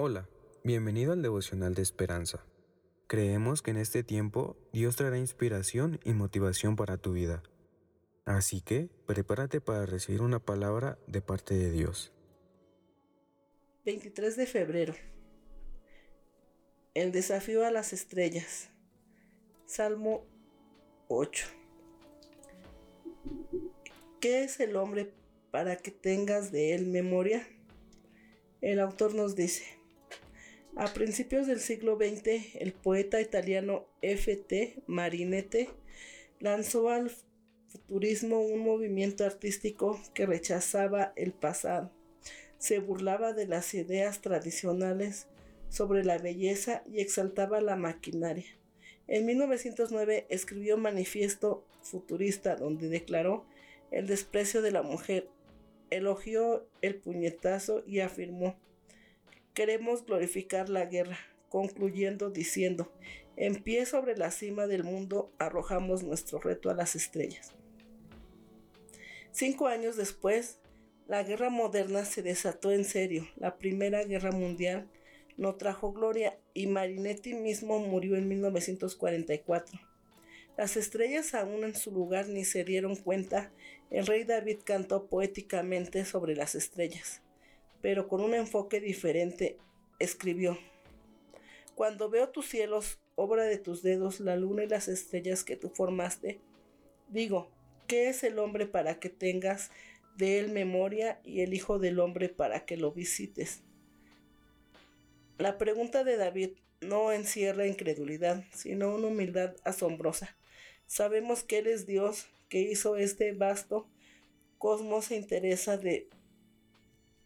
Hola, bienvenido al devocional de esperanza. Creemos que en este tiempo Dios traerá inspiración y motivación para tu vida. Así que prepárate para recibir una palabra de parte de Dios. 23 de febrero. El desafío a las estrellas. Salmo 8. ¿Qué es el hombre para que tengas de él memoria? El autor nos dice, a principios del siglo XX, el poeta italiano F.T. Marinetti lanzó al futurismo un movimiento artístico que rechazaba el pasado, se burlaba de las ideas tradicionales sobre la belleza y exaltaba la maquinaria. En 1909 escribió manifiesto futurista donde declaró el desprecio de la mujer, elogió el puñetazo y afirmó Queremos glorificar la guerra, concluyendo diciendo, en pie sobre la cima del mundo arrojamos nuestro reto a las estrellas. Cinco años después, la guerra moderna se desató en serio. La Primera Guerra Mundial no trajo gloria y Marinetti mismo murió en 1944. Las estrellas aún en su lugar ni se dieron cuenta, el rey David cantó poéticamente sobre las estrellas pero con un enfoque diferente, escribió, Cuando veo tus cielos, obra de tus dedos, la luna y las estrellas que tú formaste, digo, ¿qué es el hombre para que tengas de él memoria y el Hijo del Hombre para que lo visites? La pregunta de David no encierra incredulidad, sino una humildad asombrosa. Sabemos que Él es Dios, que hizo este vasto cosmos se interesa de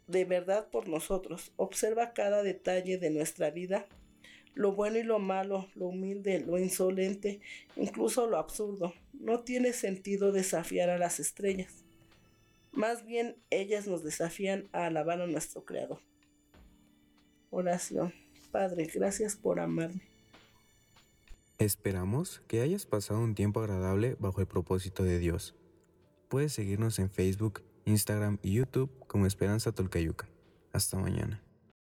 de verdad por nosotros. Observa cada detalle de nuestra vida, lo bueno y lo malo, lo humilde, lo insolente, incluso lo absurdo. No tiene sentido desafiar a las estrellas. Más bien ellas nos desafían a alabar a nuestro Creador. Oración. Padre, gracias por amarme. Esperamos que hayas pasado un tiempo agradable bajo el propósito de Dios. Puedes seguirnos en Facebook, Instagram y YouTube como Esperanza Tolcayuca. Hasta mañana.